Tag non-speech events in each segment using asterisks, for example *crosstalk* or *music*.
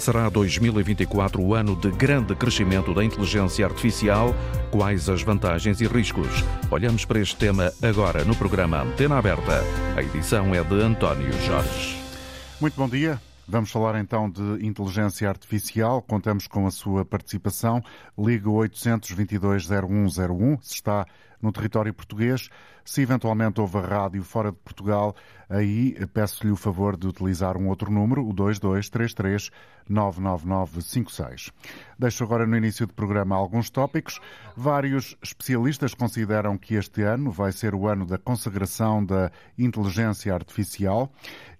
Será 2024 o ano de grande crescimento da inteligência artificial? Quais as vantagens e riscos? Olhamos para este tema agora no programa Antena Aberta. A edição é de António Jorge. Muito bom dia. Vamos falar então de inteligência artificial. Contamos com a sua participação. Liga 822-0101, se está no território português. Se eventualmente houve rádio fora de Portugal, aí peço-lhe o favor de utilizar um outro número, o 2233 99956. Deixo agora no início do programa alguns tópicos. Vários especialistas consideram que este ano vai ser o ano da consagração da inteligência artificial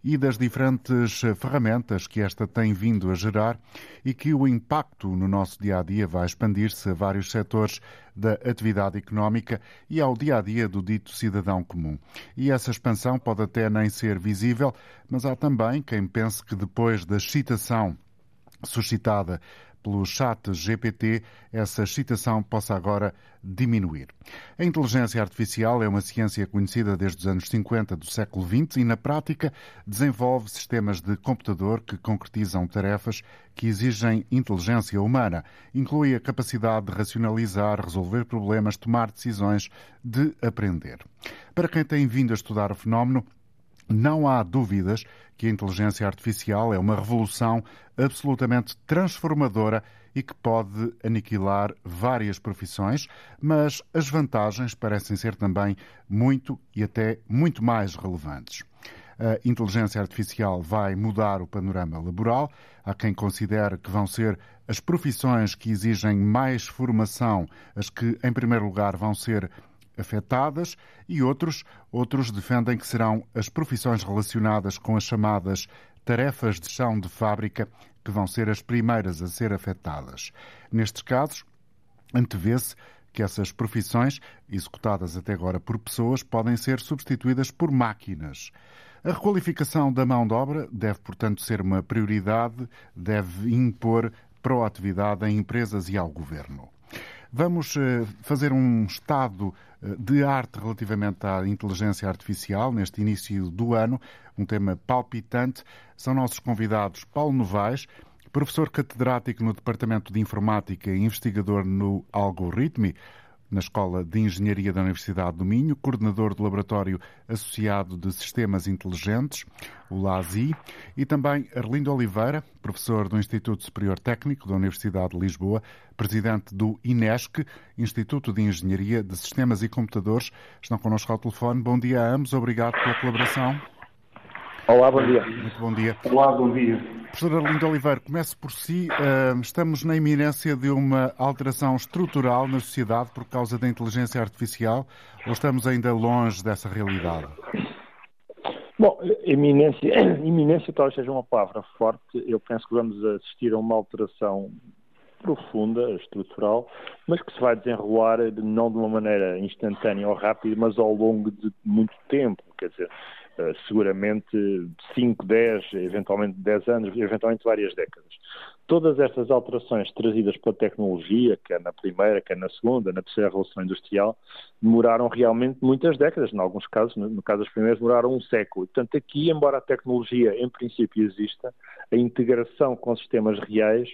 e das diferentes ferramentas que esta tem vindo a gerar e que o impacto no nosso dia a dia vai expandir-se a vários setores da atividade económica e ao dia a dia do dito cidadão comum. E essa expansão pode até nem ser visível, mas há também quem pense que depois da excitação suscitada pelo chat GPT, essa excitação possa agora diminuir. A inteligência artificial é uma ciência conhecida desde os anos 50 do século XX e, na prática, desenvolve sistemas de computador que concretizam tarefas que exigem inteligência humana. Inclui a capacidade de racionalizar, resolver problemas, tomar decisões, de aprender. Para quem tem vindo a estudar o fenómeno, não há dúvidas que a inteligência artificial é uma revolução absolutamente transformadora e que pode aniquilar várias profissões, mas as vantagens parecem ser também muito e até muito mais relevantes. A inteligência artificial vai mudar o panorama laboral. Há quem considere que vão ser as profissões que exigem mais formação as que, em primeiro lugar, vão ser afetadas e outros, outros defendem que serão as profissões relacionadas com as chamadas tarefas de chão de fábrica que vão ser as primeiras a ser afetadas. Nestes casos, antevê-se que essas profissões, executadas até agora por pessoas, podem ser substituídas por máquinas. A requalificação da mão de obra deve, portanto, ser uma prioridade, deve impor proatividade em empresas e ao governo. Vamos eh, fazer um estado eh, de arte relativamente à inteligência artificial neste início do ano, um tema palpitante. São nossos convidados Paulo Novaes, professor catedrático no Departamento de Informática e investigador no Algoritme, na Escola de Engenharia da Universidade do Minho, coordenador do Laboratório Associado de Sistemas Inteligentes, o LASI, e também Arlindo Oliveira, professor do Instituto Superior Técnico da Universidade de Lisboa, presidente do INESC, Instituto de Engenharia de Sistemas e Computadores. Estão connosco ao telefone. Bom dia a ambos, obrigado pela colaboração. Olá, bom dia. Muito bom dia. Olá, bom dia. Professor Arlindo Oliveira, comece por si. Estamos na iminência de uma alteração estrutural na sociedade por causa da inteligência artificial ou estamos ainda longe dessa realidade? Bom, iminência, *clears throat* iminência talvez seja uma palavra forte. Eu penso que vamos assistir a uma alteração profunda, estrutural, mas que se vai desenrolar não de uma maneira instantânea ou rápida, mas ao longo de muito tempo. Quer dizer, eh, seguramente 5, 10, eventualmente 10 anos, eventualmente várias décadas. Todas estas alterações trazidas pela tecnologia, quer na primeira, quer na segunda, na terceira Revolução Industrial, demoraram realmente muitas décadas. Em alguns casos, no caso das primeiras, demoraram um século. Portanto, aqui, embora a tecnologia em princípio exista, a integração com sistemas reais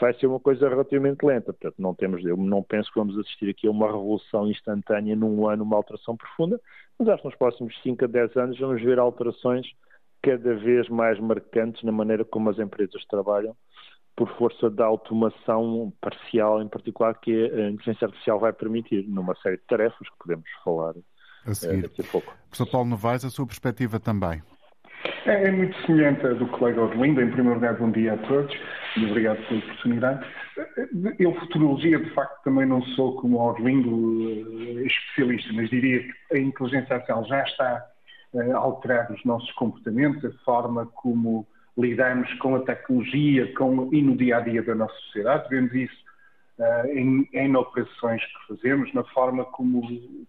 vai ser uma coisa relativamente lenta. Portanto, não temos, eu não penso que vamos assistir aqui a uma revolução instantânea num ano, uma alteração profunda, mas acho que nos próximos 5 a 10 anos vamos ver alterações cada vez mais marcantes na maneira como as empresas trabalham, por força da automação parcial, em particular, que a inteligência artificial vai permitir, numa série de tarefas que podemos falar a seguir. daqui a pouco. Professor Paulo Novaes, a sua perspectiva também. É, é muito semelhante à do colega Orlindo. Em primeiro lugar, bom dia a todos e obrigado pela oportunidade. Eu, futurologia, de facto, também não sou como Orlindo especialista, mas diria que a inteligência artificial já está a alterar os nossos comportamentos, a forma como lidamos com a tecnologia com, e no dia a dia da nossa sociedade. Vemos isso em, em, operações que fazemos, na forma como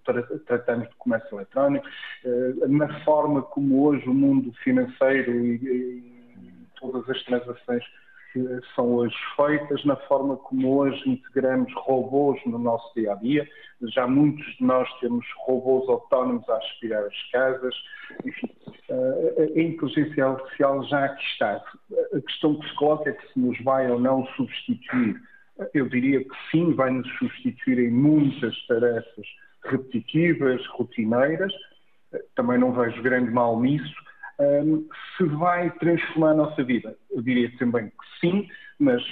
tra tratamos de comércio eletrónico, uh, na forma como hoje o mundo financeiro e, e todas as transações são hoje feitas, na forma como hoje integramos robôs no nosso dia a dia. Já muitos de nós temos robôs autónomos a aspirar as casas, enfim. a inteligência artificial já aqui está. A questão que se coloca é que se nos vai ou não substituir. Eu diria que sim, vai nos substituir em muitas tarefas repetitivas, rotineiras. Também não vejo grande mal nisso. se vai transformar a nossa vida? Eu diria também que sim, mas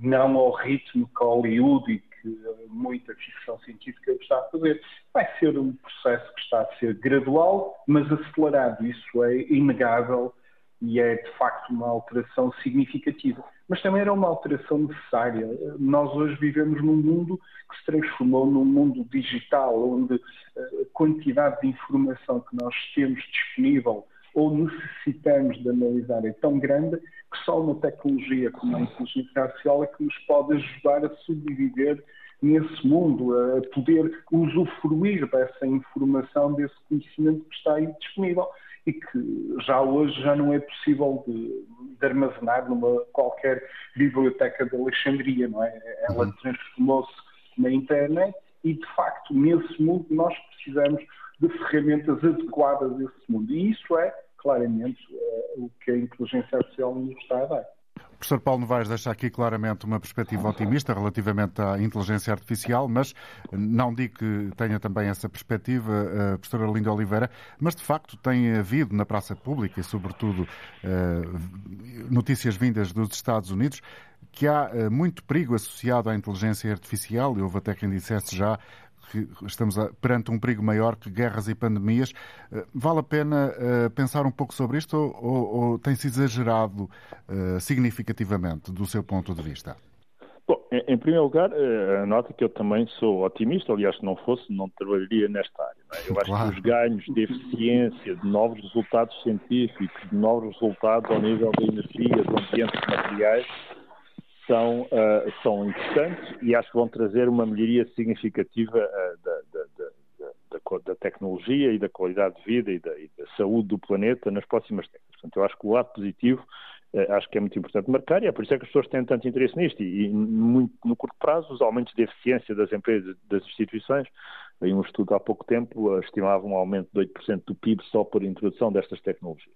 não ao ritmo que Hollywood e que muita ficção científica está a fazer. Vai ser um processo que está a ser gradual, mas acelerado. Isso é inegável e é de facto uma alteração significativa. Mas também era uma alteração necessária. Nós hoje vivemos num mundo que se transformou num mundo digital, onde a quantidade de informação que nós temos disponível ou necessitamos de analisar é tão grande que só uma tecnologia como a inteligência artificial é que nos pode ajudar a sobreviver nesse mundo, a poder usufruir dessa informação, desse conhecimento que está aí disponível e que já hoje já não é possível de, de armazenar numa qualquer biblioteca de Alexandria, não é? Ela uhum. transformou-se na internet e, de facto, nesse mundo nós precisamos de ferramentas adequadas a esse mundo. E isso é, claramente, é, o que a inteligência artificial nos está a dar. Professor Paulo Novaes deixa aqui claramente uma perspectiva otimista relativamente à inteligência artificial, mas não digo que tenha também essa perspectiva, a eh, professora Linda Oliveira, mas de facto tem havido na praça pública e, sobretudo, eh, notícias vindas dos Estados Unidos que há eh, muito perigo associado à inteligência artificial, e houve até quem dissesse já que estamos perante um perigo maior que guerras e pandemias. Eh, vale a pena uh, pensar um pouco sobre isto ou, ou tem-se exagerado uh, significativamente do seu ponto de vista? Bom, em, primeiro lugar, nota que eu também sou otimista, aliás, se não fosse, não trabalharia nesta área. É? Eu acho claro. que os ganhos de eficiência, de novos resultados científicos, de novos resultados ao nível da energia, do ambiente de materiais, são, uh, são interessantes e acho que vão trazer uma melhoria significativa uh, da, da, da, da, tecnologia e da qualidade de vida e da, e da, saúde do planeta nas próximas décadas. Portanto, eu acho que o lado positivo uh, acho que é muito importante marcar e é por isso é que as pessoas têm tanto interesse nisto e, e muito, no curto prazo os aumentos de eficiência das empresas das instituições em um estudo há pouco tempo estimava um aumento de 8% do PIB só por introdução destas tecnologias.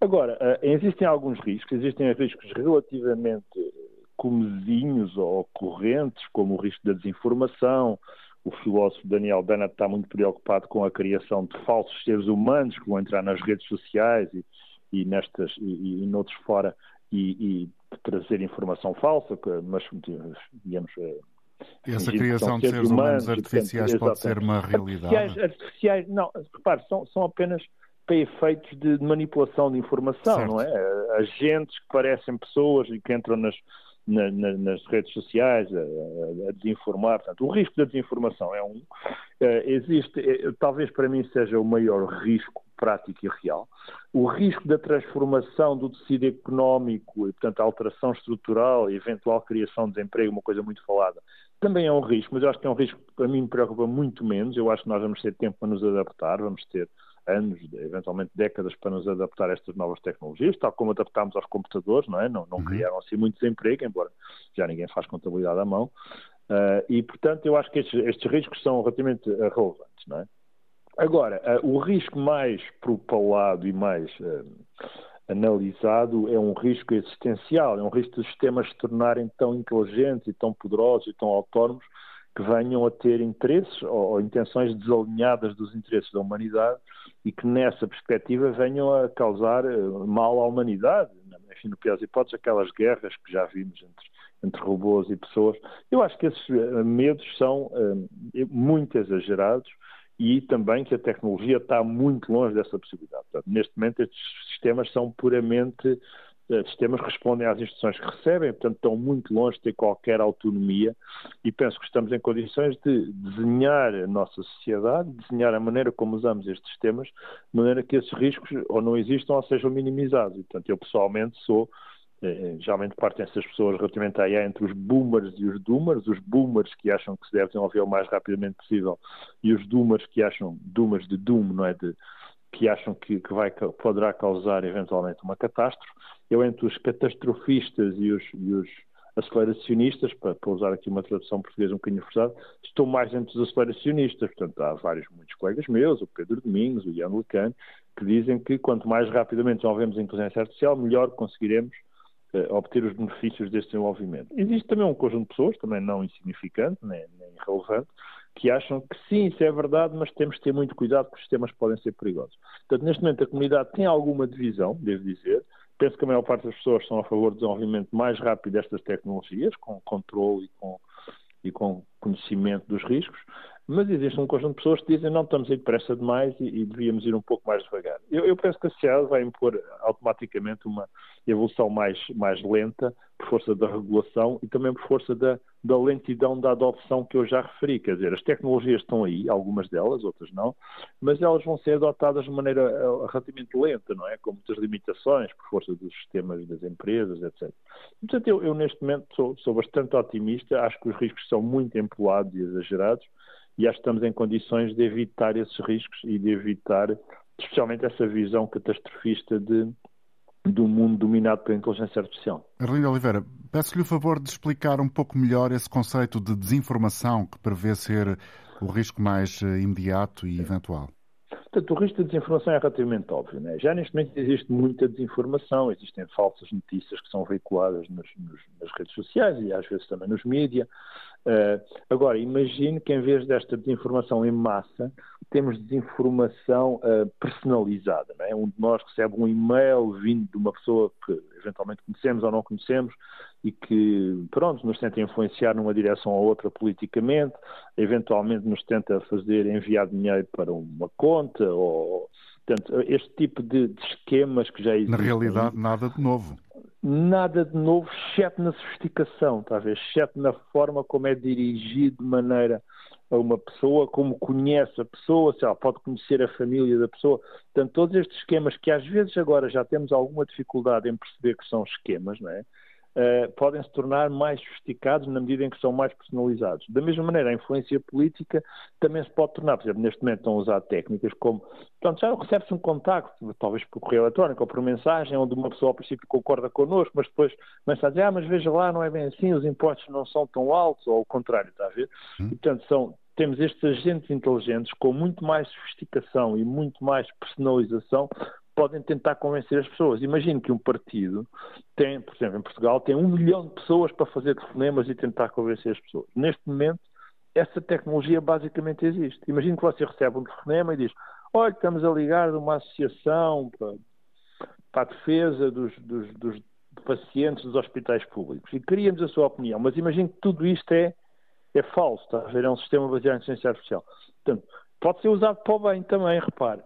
Agora, existem alguns riscos, existem riscos relativamente comezinhos ou correntes, como o risco da desinformação. O filósofo Daniel Dennett está muito preocupado com a criação de falsos seres humanos que vão entrar nas redes sociais e, e nestas e, e noutros fora e, e, trazer informação falsa, mas digamos eh, essa criação de seres humanos, humanos artificiais portanto, pode ser uma realidade? Artificiais, artificiais não, repare, são, são apenas para efeitos de manipulação de informação, certo. não é? Agentes que parecem pessoas e que entram nas, na, na, nas redes sociais, a, a, desinformar. Portanto, o risco da desinformação é um. Uh, existe, uh, talvez para mim seja o maior risco prático e real. O risco da transformação do tecido económico e, portanto, a alteração estrutural e eventual criação de desemprego, uma coisa muito falada, também é um risco, mas eu acho que é um risco que para mim me preocupa muito menos. Eu acho que nós vamos ter tempo para nos adaptar, vamos ter anos, eventualmente décadas, para nos adaptar a estas novas tecnologias, tal como adaptámos aos computadores, não é? Não, não uhum. criaram assim muito desemprego, embora já ninguém faz contabilidade à mão. Uh, e, portanto, eu acho que estes, estes, riscos são relativamente relevantes, não é? Agora, uh, o risco mais propalado e mais uh, analisado é um risco existencial, é um risco dos sistemas se tornarem tão inteligentes e tão poderosos e tão autónomos que venham a ter interesses ou, ou, intenções desalinhadas dos interesses da humanidade e que nessa perspectiva venham a causar eh, mal à humanidade. Enfim, no pior das hipóteses, aquelas guerras que já vimos entre, entre robôs e pessoas. Eu acho que esses eh, medos são uh, muito exagerados e também que a tecnologia está muito longe dessa possibilidade. Portanto, neste momento, estes sistemas são puramente eh, sistemas respondem às instruções que recebem, portanto estão muito longe de ter qualquer autonomia e penso que estamos em condições de desenhar a nossa sociedade, desenhar a maneira como usamos estes sistemas, de maneira que esses riscos ou não existam ou sejam minimizados. E, portanto, eu pessoalmente sou eh, geralmente partem essas pessoas relativamente à IA entre os boomers e os doomers, os boomers que acham que se deve desenvolver o mais rapidamente possível e os doomers que acham, doomers de doom, não é, de que acham que, que vai, poderá causar eventualmente uma catástrofe. Eu, entre os catastrofistas e os, e os aceleracionistas, para, para, usar aqui uma tradução portuguesa um bocadinho forçada, estou mais entre os aceleracionistas. Portanto, há vários, muitos colegas meus, o Pedro Domingos, o Ian Lecan, que dizem que quanto mais rapidamente desenvolvemos a inteligência artificial, melhor conseguiremos uh, obter os benefícios deste desenvolvimento. Existe também um conjunto de pessoas, também não insignificante, nem, nem irrelevante, que acham que sim, isso é verdade, mas temos que ter muito cuidado porque os sistemas podem ser perigosos. Portanto, neste momento a comunidade tem alguma divisão, devo dizer. Penso que a maior parte das pessoas são a favor do desenvolvimento mais rápido destas tecnologias, com controle e com, e com conhecimento dos riscos, mas existe um conjunto de pessoas que dizem não estamos a ir depressa demais e, e, devíamos ir um pouco mais devagar. Eu, eu penso que a sociedade vai impor automaticamente uma evolução mais, mais lenta, por força da regulação e também por força da, da lentidão da adopção que eu já referi. Quer dizer, as tecnologias estão aí, algumas delas, outras não, mas elas vão ser adotadas de maneira eh, relativamente lenta, não é? Com muitas limitações, por força dos sistemas das empresas, etc. Portanto, eu, eu neste momento sou, sou bastante otimista, acho que os riscos são muito empolados e exagerados e acho que estamos em condições de evitar esses riscos e de evitar, especialmente essa visão catastrofista de do mundo dominado pela inteligência artificial. Arlindo Oliveira, peço-lhe o favor de explicar um pouco melhor esse conceito de desinformação que prevê ser o risco mais eh, imediato e eventual. Portanto, o risco de desinformação é relativamente óbvio. Né? Já neste momento existe muita desinformação, existem falsas notícias que são veiculadas nos, nos, nas redes sociais e às vezes também nos mídias. Uh, agora, imagine que em vez desta desinformação em massa, temos desinformação uh, personalizada. Não é? Um de nós recebe um e-mail vindo de uma pessoa que eventualmente conhecemos ou não conhecemos e que, pronto, nos tenta influenciar numa direção ou outra politicamente, eventualmente nos tenta fazer enviar dinheiro para uma conta ou... Portanto, este tipo de, de esquemas que já existem. Na realidade, nada de novo nada de novo, exceto na sofisticação, talvez, exceto na forma como é dirigido de maneira a uma pessoa, como conhece a pessoa, se ela pode conhecer a família da pessoa. Portanto, todos estes esquemas que às vezes agora já temos alguma dificuldade em perceber que são esquemas, não é? Uh, podem se tornar mais sofisticados na medida em que são mais personalizados. Da mesma maneira, a influência política também se pode tornar, por exemplo, neste momento estão a usar técnicas como, portanto, já recebe-se um contacto, talvez por correio eletrónico ou por mensagem, onde uma pessoa ao princípio concorda connosco, mas depois começa a dizer, ah, mas veja lá, não é bem assim, os impostos não são tão altos, ou o contrário, está a ver? Hum. E, portanto, são, temos estes agentes inteligentes com muito mais sofisticação e muito mais personalização podem tentar convencer as pessoas. Imagino que um partido tem, por exemplo, em Portugal, tem um milhão de pessoas para fazer telefonemas e tentar convencer as pessoas. Neste momento, essa tecnologia basicamente existe. Imagino que você recebe um telefonema e diz: Olha, estamos a ligar de uma associação para, para a defesa dos, dos, dos pacientes dos hospitais públicos e queríamos a sua opinião, mas imagino que tudo isto é, é falso, está a ver? É um sistema baseado em inteligência artificial. Portanto, pode ser usado para o bem também, repare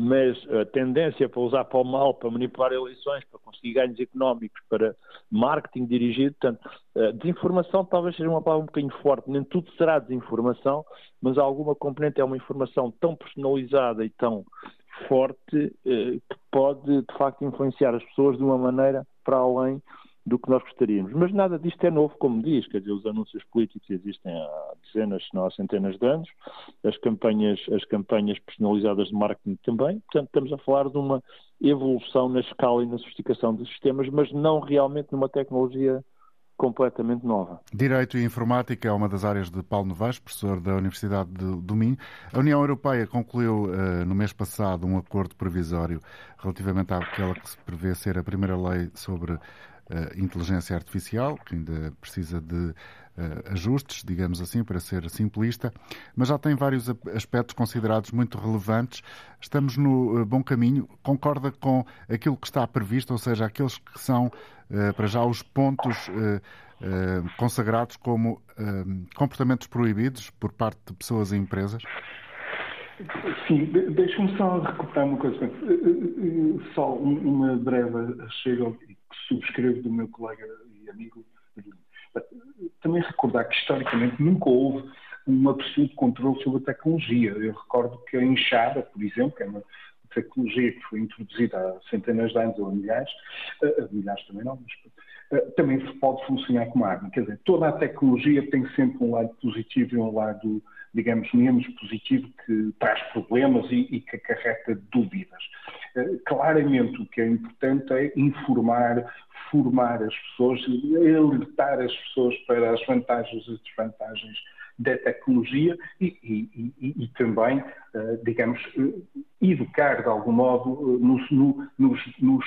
mas a tendência para usar para o mal, para manipular eleições, para conseguir ganhos económicos, para marketing dirigido, portanto, desinformação talvez seja uma palavra um bocadinho forte, nem tudo será desinformação, mas alguma componente é uma informação tão personalizada e tão forte eh, que pode, de facto, influenciar as pessoas de uma maneira para além do que nós gostaríamos. Mas nada disto é novo, como diz, quer dizer, os anúncios políticos existem há dezenas, se não há centenas de anos, as campanhas, as campanhas personalizadas de marketing também, portanto estamos a falar de uma evolução na escala e na sofisticação dos sistemas, mas não realmente numa tecnologia completamente nova. Direito e Informática é uma das áreas de Paulo Novaes, professor da Universidade de, do Minho. A União Europeia concluiu uh, no mês passado um acordo provisório relativamente àquela que se prevê ser a primeira lei sobre inteligência artificial, que ainda precisa de uh, ajustes, digamos assim, para ser simplista, mas já tem vários aspectos considerados muito relevantes. Estamos no uh, bom caminho. Concorda com aquilo que está previsto, ou seja, aqueles que são, para já, os pontos consagrados como comportamentos proibidos por parte de pessoas e empresas? Sim, deixe-me só recuperar uma coisa. Só uma breve chega subscrevo do meu colega e amigo. Também recordar que historicamente nunca houve um absoluto controle sobre a tecnologia. Eu recordo que a enxada, por exemplo, que é uma tecnologia que foi introduzida há centenas de anos ou milhares, uh, milhares também não, mas uh, também pode funcionar como arma. Quer dizer, toda a tecnologia tem sempre um lado positivo e um lado, digamos, menos positivo que traz problemas e, e que acarreta dúvidas. Uh, claramente o que é importante é informar, formar as pessoas, alertar as pessoas para as vantagens e desvantagens da tecnologia e, e, e, e também, uh, digamos, uh, educar de algum modo nos, no, nos, nos,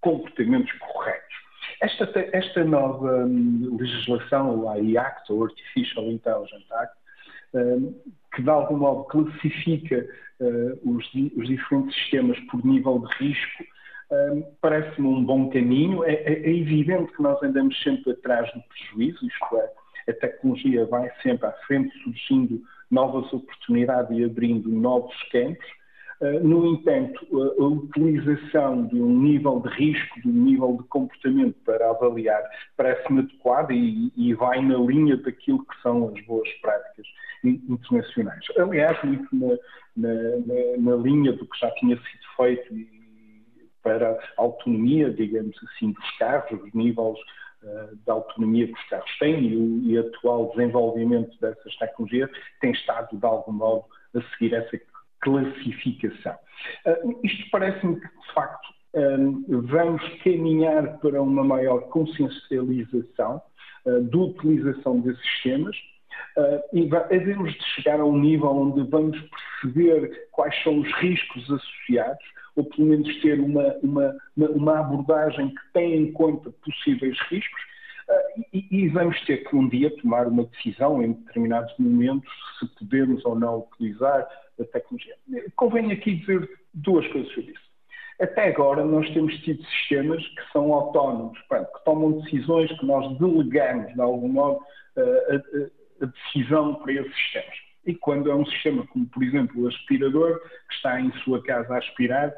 comportamentos corretos. Esta, esta nova um, legislação, a Act, o Artificial Intelligence Act, que de algum modo classifica os, os diferentes sistemas por nível de risco, parece-me um bom caminho. É, é, é, evidente que nós andamos sempre atrás do prejuízo, isto é, a tecnologia vai sempre à frente, surgindo novas oportunidades e abrindo novos campos. Uh, no entanto, a, a utilização de um nível de risco, de um nível de comportamento para avaliar, parece-me adequada e, e, vai na linha daquilo que são as boas práticas internacionais. Aliás, muito na, na, na, linha do que já tinha sido feito e, para a autonomia, digamos assim, dos carros, os níveis uh, de autonomia que os carros têm e o e atual desenvolvimento dessas tecnologias tem estado, de algum modo, a seguir essa classificação. Uh, isto parece-me que, de facto, um, vamos caminhar para uma maior consciencialização uh, da utilização desses sistemas uh, e devemos de chegar a um nível onde vamos perceber quais são os riscos associados, ou pelo menos ter uma, uma, uma abordagem que tenha em conta possíveis riscos, e, e, vamos ter que um dia tomar uma decisão em determinados momentos se podemos ou não utilizar a tecnologia. Convém aqui dizer duas coisas sobre isso. Até agora nós temos tido sistemas que são autónomos, que tomam decisões que nós delegamos, de algum modo, a, a, decisão para esses sistemas. E quando é um sistema como, por exemplo, o aspirador, que está em sua casa a aspirar,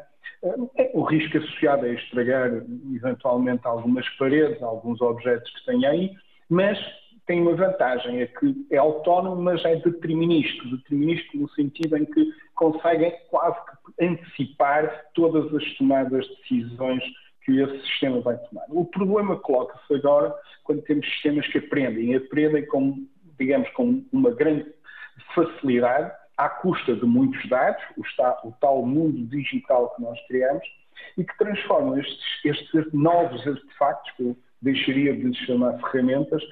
o risco associado é estragar eventualmente algumas paredes, alguns objetos que tem aí, mas tem uma vantagem, é que é autónomo, mas é determinístico. Determinístico no sentido em que conseguem quase que antecipar todas as tomadas de decisões que esse sistema vai tomar. O problema coloca-se agora quando temos sistemas que aprendem, aprendem com, digamos, com uma grande facilidade à custa de muitos dados, o, o tal mundo digital que nós criamos, e que transformam estes, estes novos artefactos, que eu deixaria de chamar ferramentas,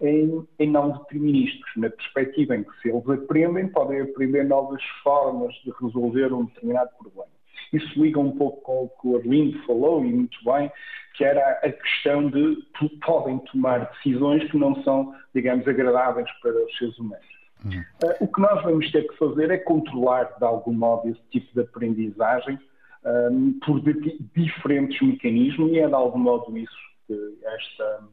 em, em, não determinísticos, na perspectiva em que se eles aprendem, podem aprender novas formas de resolver um determinado problema. Isso liga um pouco com o que o Arlindo falou, e muito bem, que era a questão de podem tomar decisões que não são, digamos, agradáveis para os seres humanos. Uh, o que nós vamos ter que fazer é controlar, de algum modo, esse tipo de aprendizagem um, por diferentes mecanismos e é, de algum modo, isso que esta,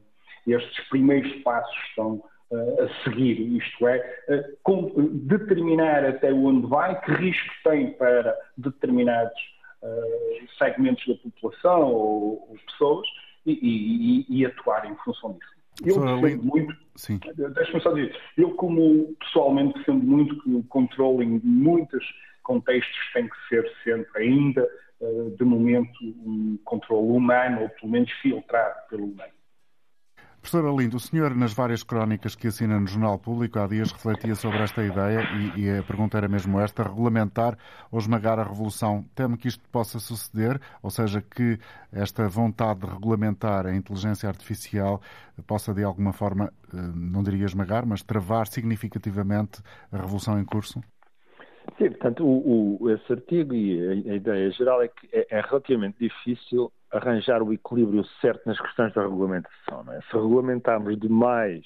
estes primeiros passos estão uh, a seguir. Isto é, uh, com, determinar até onde vai, que risco tem para determinados segmentos da população ou, ou pessoas e, e, e atuar em função disso. Eu defendo muito, deixa-me só dizer, eu como pessoalmente defendo muito que o controle em muitos contextos tem que ser sempre ainda, eh, de momento, um controle humano, ou pelo menos filtrado pelo humano. Professor Alindo, o senhor, nas várias crónicas que assina no Jornal Público, há dias refletia sobre esta ideia e, e, a pergunta era mesmo esta: regulamentar ou esmagar a revolução. Teme que isto possa suceder, ou seja, que esta vontade de regulamentar a inteligência artificial possa, de alguma forma, eh, não diria esmagar, mas travar significativamente a revolução em curso? Sim, portanto, o, o, esse artigo e a, a, ideia geral é que é, é relativamente difícil arranjar o equilíbrio certo nas questões da regulamentação. É? Se regulamentarmos demais,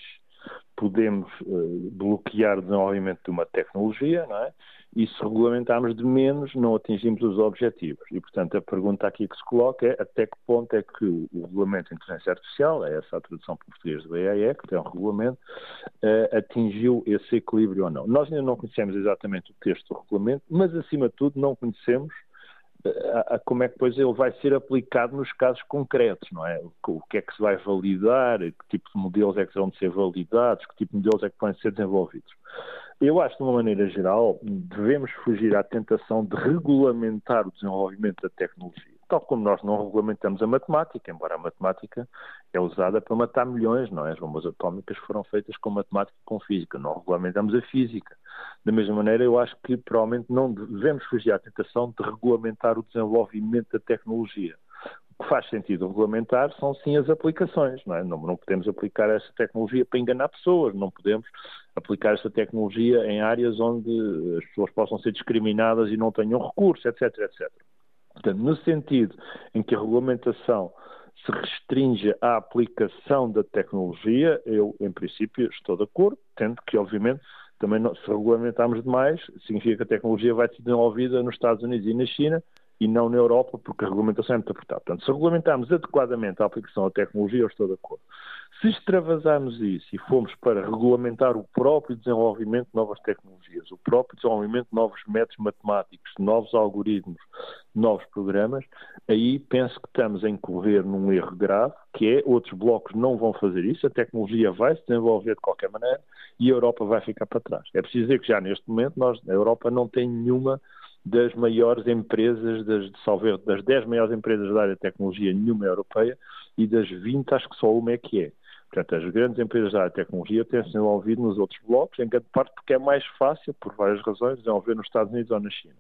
podemos uh, bloquear o desenvolvimento de uma tecnologia, é? E se regulamentarmos de menos, não atingimos os objetivos. E, portanto, a pergunta aqui que se coloca é até que ponto é que o regulamento de inteligência artificial, é essa a tradução para português do BAE, que tem um regulamento, uh, atingiu esse equilíbrio ou não. Nós ainda não conhecemos exatamente o texto do regulamento, mas, acima de tudo, não conhecemos a, a, como é que depois ele vai ser aplicado nos casos concretos, não é? O, que é que se vai validar, que tipo de modelos é que vão ser validados, que tipo de modelos é que podem ser desenvolvidos. Eu acho, de uma maneira geral, devemos fugir à tentação de regulamentar o desenvolvimento da tecnologia tal como nós não regulamentamos a matemática, embora a matemática é usada para matar milhões, não é? As bombas atómicas foram feitas com matemática e com física, não regulamentamos a física. Da mesma maneira, eu acho que provavelmente não devemos fugir à tentação de regulamentar o desenvolvimento da tecnologia. que faz sentido regulamentar são sim as aplicações. Não, é? não, não podemos aplicar essa tecnologia para enganar pessoas, não podemos aplicar essa tecnologia em áreas onde as pessoas possam ser discriminadas e não tenham recursos, etc, etc. Portanto, no sentido em que a regulamentação se restringe à aplicação da tecnologia, eu, em princípio, estou de acordo, tendo que, obviamente, também se regulamentarmos demais, significa que a tecnologia vai ser desenvolvida nos Estados Unidos e na China e não na Europa, porque a regulamentação é muito apertada. Portanto, se regulamentarmos adequadamente a aplicação da tecnologia, eu estou de acordo. Se extravasarmos isso e formos para regulamentar o próprio desenvolvimento de novas tecnologias, o próprio desenvolvimento de novos métodos matemáticos, novos algoritmos, novos programas, aí penso que estamos a incorrer num erro grave, que é outros blocos não vão fazer isso, a tecnologia vai se desenvolver de qualquer maneira e a Europa vai ficar para trás. É preciso dizer que já neste momento nós, a Europa não tem nenhuma das maiores empresas, das, salve, das 10 maiores empresas da área de tecnologia, nenhuma é europeia, e das 20 acho que só uma é que é. Portanto, as grandes empresas da área de tecnologia têm-se desenvolvido nos outros blocos, em grande parte porque é mais fácil, por várias razões, desenvolver nos Estados Unidos ou na China.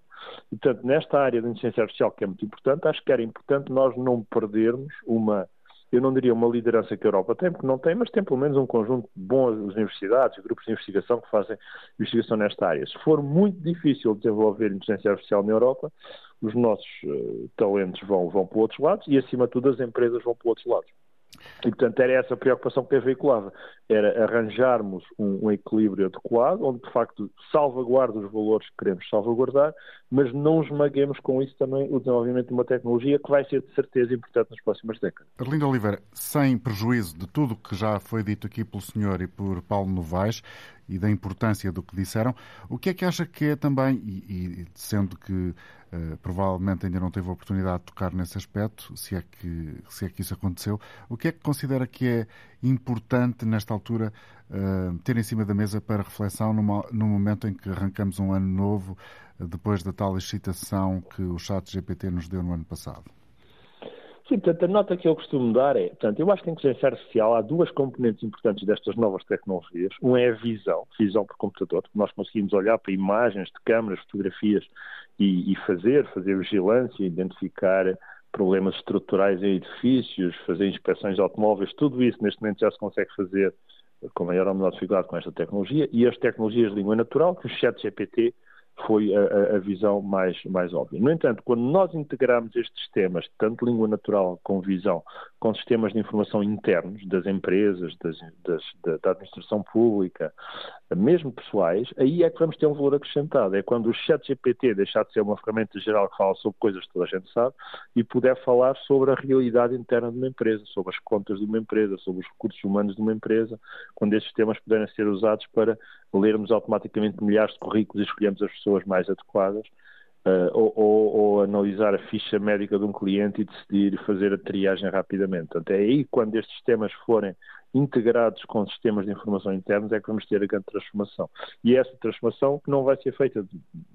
E, portanto, nesta área da inteligência artificial, que é muito importante, acho que era importante nós não perdermos uma, eu não diria uma liderança que a Europa tem, porque não tem, mas tem pelo menos um conjunto de boas universidades, grupos de investigação que fazem investigação nesta área. Se for muito difícil desenvolver inteligência artificial na Europa, os nossos uh, talentos vão, vão para outros lados e, acima de tudo, as empresas vão para outros lados. E, portanto, era essa a preocupação que eu veiculava, era arranjarmos um, um, equilíbrio adequado, onde, de facto, salvaguarda os valores que queremos salvaguardar, mas não esmaguemos com isso também o desenvolvimento de uma tecnologia que vai ser, de certeza, importante nas próximas décadas. Arlindo Oliveira, sem prejuízo de tudo o que já foi dito aqui pelo senhor e por Paulo Novaes, e da importância do que disseram. O que é que acha que é também, e, e sendo que uh, provavelmente ainda não teve a oportunidade de tocar nesse aspecto, se é, que, se é que isso aconteceu, o que é que considera que é importante nesta altura uh, ter em cima da mesa para reflexão numa, no momento em que arrancamos um ano novo, uh, depois da tal excitação que o chat GPT nos deu no ano passado? Sim, portanto, a nota que eu costumo dar é, portanto, eu acho que em inteligência artificial há duas componentes importantes destas novas tecnologias. Um é a visão, visão por computador. Nós conseguimos olhar para imagens de câmaras, fotografias e, e fazer, fazer vigilância, identificar problemas estruturais em edifícios, fazer inspeções de automóveis, tudo isso neste momento já se consegue fazer com maior ou menor dificuldade com esta tecnologia. E as tecnologias de língua natural, que o chat GPT foi a, a, visão mais, mais óbvia. No entanto, quando nós integramos estes sistemas, tanto língua natural com visão, com sistemas de informação internos das empresas, das, das, da, administração pública, mesmo pessoais, aí é que vamos ter um valor acrescentado. É quando o chat GPT deixar de ser uma ferramenta geral que fala sobre coisas que toda a gente sabe e puder falar sobre a realidade interna de uma empresa, sobre as contas de uma empresa, sobre os recursos humanos de uma empresa, quando esses sistemas puderem ser usados para lermos automaticamente milhares de currículos e escolhermos as pessoas mais adequadas, uh, ou, ou, ou, analisar a ficha médica de um cliente e decidir fazer a triagem rapidamente. Portanto, é aí quando estes sistemas forem integrados com sistemas de informação internos é que vamos ter a grande transformação. E essa transformação não vai ser feita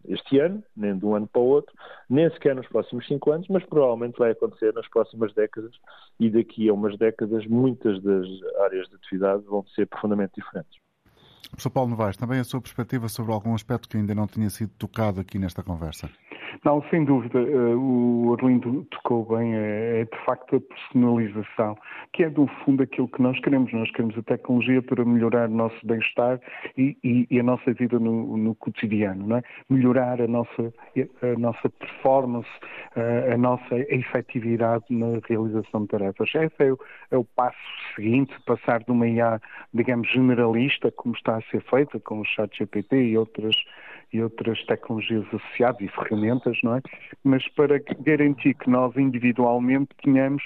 este ano, nem de um ano para o outro, nem sequer nos próximos cinco anos, mas provavelmente vai acontecer nas próximas décadas e daqui a umas décadas muitas das áreas de atividade vão ser profundamente diferentes. Professor Paulo Novaes, também a sua perspectiva sobre algum aspecto que ainda não tinha sido tocado aqui nesta conversa? Não, sem dúvida. Eh, o Arlindo tocou bem, é, é, de facto a personalização, que é, no fundo, aquilo que nós queremos. Nós queremos a tecnologia para melhorar o nosso bem-estar e, e, e, a nossa vida no, no cotidiano, é? Melhorar a nossa, a nossa performance, a, a nossa efetividade na realização de tarefas. Esse é o, é o passo seguinte, passar de uma IA, digamos, generalista, como está a ser feita com o chat GPT e outras e outras tecnologias associadas e ferramentas, não é? Mas para garantir que nós individualmente tenhamos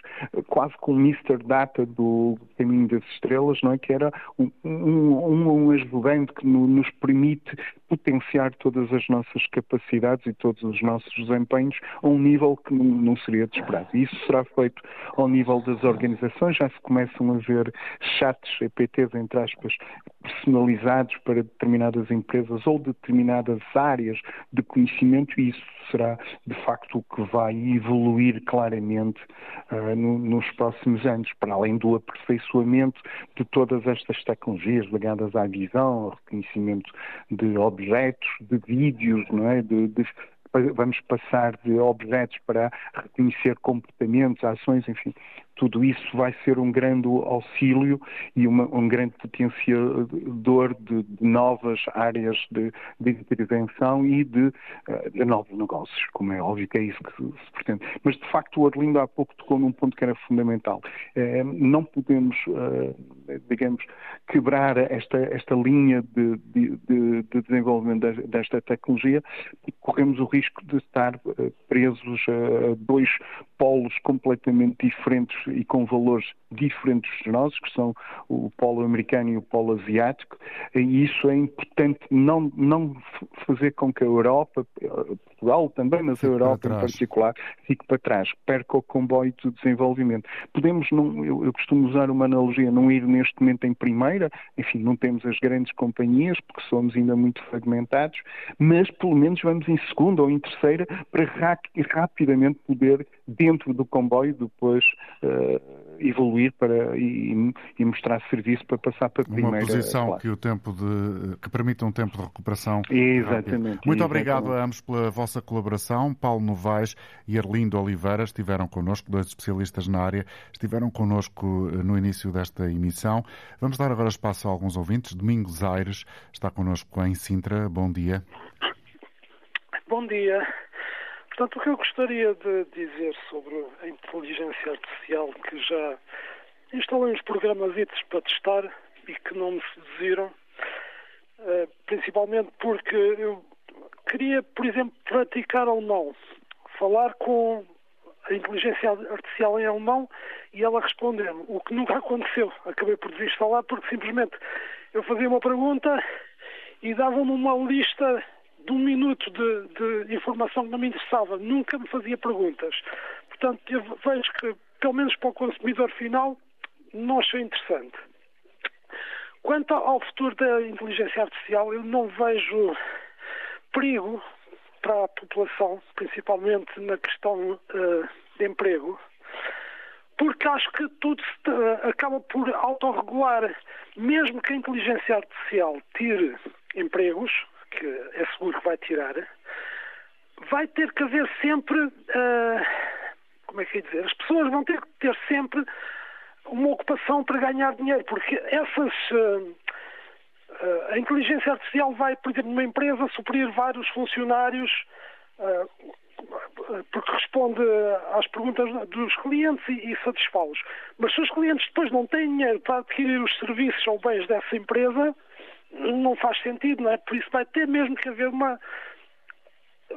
quase com o Mr. Data do Caminho das Estrelas, não é? Que era um, um, um ajudante que nos permite potenciar todas as nossas capacidades e todos os nossos desempenhos a um nível que não, seria de esperado. E isso será feito ao nível das organizações, já se começam a ver chats, EPTs, entre aspas, personalizados para determinadas empresas ou determinadas áreas de conhecimento e isso será de facto o que vai evoluir claramente uh, no, nos próximos anos, para além do aperfeiçoamento de todas estas tecnologias ligadas à visão, ao reconhecimento de objetos, de vídeos, não é? de, de vamos passar de objetos para reconhecer comportamentos, ações, enfim, tudo isso vai ser um grande auxílio e uma, um grande potenciador de, de novas áreas de, de, intervenção e de, eh, de, novos negócios, como é óbvio que é isso que se, se pretende. Mas, de facto, o Arlindo há pouco tocou num ponto que era fundamental. É, não podemos, eh, digamos, quebrar esta, esta linha de, de desenvolvimento desta tecnologia, porque corremos o risco de estar presos a dois polos completamente diferentes e com valores diferentes dos nossos, que são o polo americano e o polo asiático, e isso é importante não, não fazer com que a Europa, Portugal também, mas a Europa em particular, fique para trás, perca o comboio do desenvolvimento. Podemos, não, eu, eu costumo usar uma analogia, não ir neste momento em primeira, enfim, não temos as grandes companhias, porque somos ainda muito fragmentados, mas pelo menos vamos em segunda ou em terceira para rapidamente poder, dentro do comboio, depois uh, evoluir para, e, e, mostrar serviço para passar para a primeira. Uma posição classe. que o tempo de que permita um tempo de recuperação. Exatamente. Rápido. Muito obrigado a ambos pela vossa colaboração. Paulo Novaes e Arlindo Oliveira estiveram connosco, dois especialistas na área, estiveram connosco eh, no início desta emissão. Vamos dar agora espaço a alguns ouvintes. Domingos Aires está connosco em Sintra. Bom dia. Bom dia. Portanto, o que eu gostaria de dizer sobre a inteligência artificial, que já instalei uns programas para testar e que não me seduziram, eh, principalmente porque eu queria, por exemplo, praticar alemão, falar com a inteligência artificial em alemão e ela responder-me, o que nunca *laughs* aconteceu. Acabei por desinstalar porque simplesmente eu fazia uma pergunta e dava-me uma lista de um minuto de, de, informação que não me interessava, nunca me fazia perguntas. Portanto, eu vejo que, pelo menos para o consumidor final, não achei interessante. Quanto ao futuro da inteligência artificial, eu não vejo perigo para a população, principalmente na questão uh, de emprego, porque acho que tudo se, uh, acaba por autorregular, mesmo que a inteligência artificial tire empregos, que é seguro que vai tirar, vai ter que haver sempre, uh, como é que é dizer, as pessoas vão ter que ter sempre uma ocupação para ganhar dinheiro, porque essas. Uh, a inteligência artificial vai, por exemplo, numa empresa suprir vários funcionários porque responde às perguntas dos clientes e, e satisfá-los. Mas se os clientes depois não têm dinheiro para adquirir os serviços ou bens dessa empresa, não faz sentido, não é? Por isso vai ter mesmo que haver uma.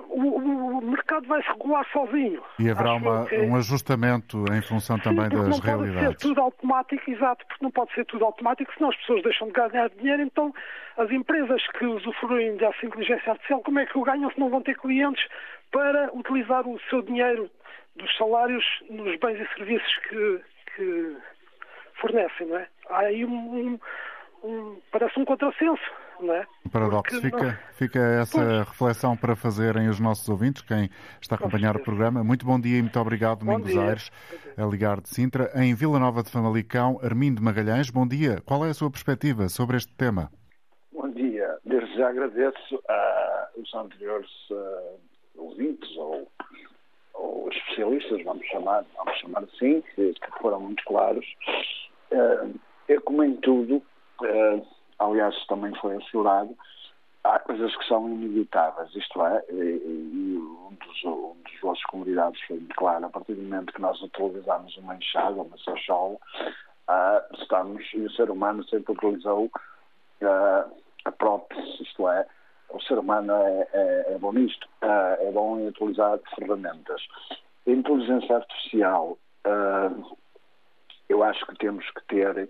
O, o mercado vai se regular sozinho. E haverá uma, que... um ajustamento em função Sim, também das não realidades. Não pode ser tudo automático, exato, porque não pode ser tudo automático, senão as pessoas deixam de ganhar dinheiro. Então, as empresas que usufruem dessa inteligência artificial, como é que o ganham se não vão ter clientes para utilizar o seu dinheiro dos salários nos bens e serviços que, que fornecem, não é? Há aí um, um, parece um contrassenso, não é? Um paradoxo. Fica, não... fica essa pois. reflexão para fazerem os nossos ouvintes, quem está a acompanhar o programa. Muito bom dia e muito obrigado, Domingos Aires, a ligar de Sintra. Em Vila Nova de Famalicão, Armindo Magalhães, bom dia. Qual é a sua perspectiva sobre este tema? Bom dia. Desde já agradeço aos anteriores uh, ouvintes ou, ou especialistas, vamos chamar, vamos chamar assim, que, que foram muito claros. Uh, eu, como em tudo, uh, aliás também foi aflorado, há coisas que são inevitáveis, isto é, e, e um, dos, um dos vossos convidados foi muito claro, a partir do momento que nós utilizamos uma enxada, uma sachola, uh, estamos, e o ser humano sempre utilizou uh, a prótese, isto é, o ser humano é, é, é bom nisto, uh, é bom em utilizar ferramentas. A inteligência artificial, eu acho que temos que ter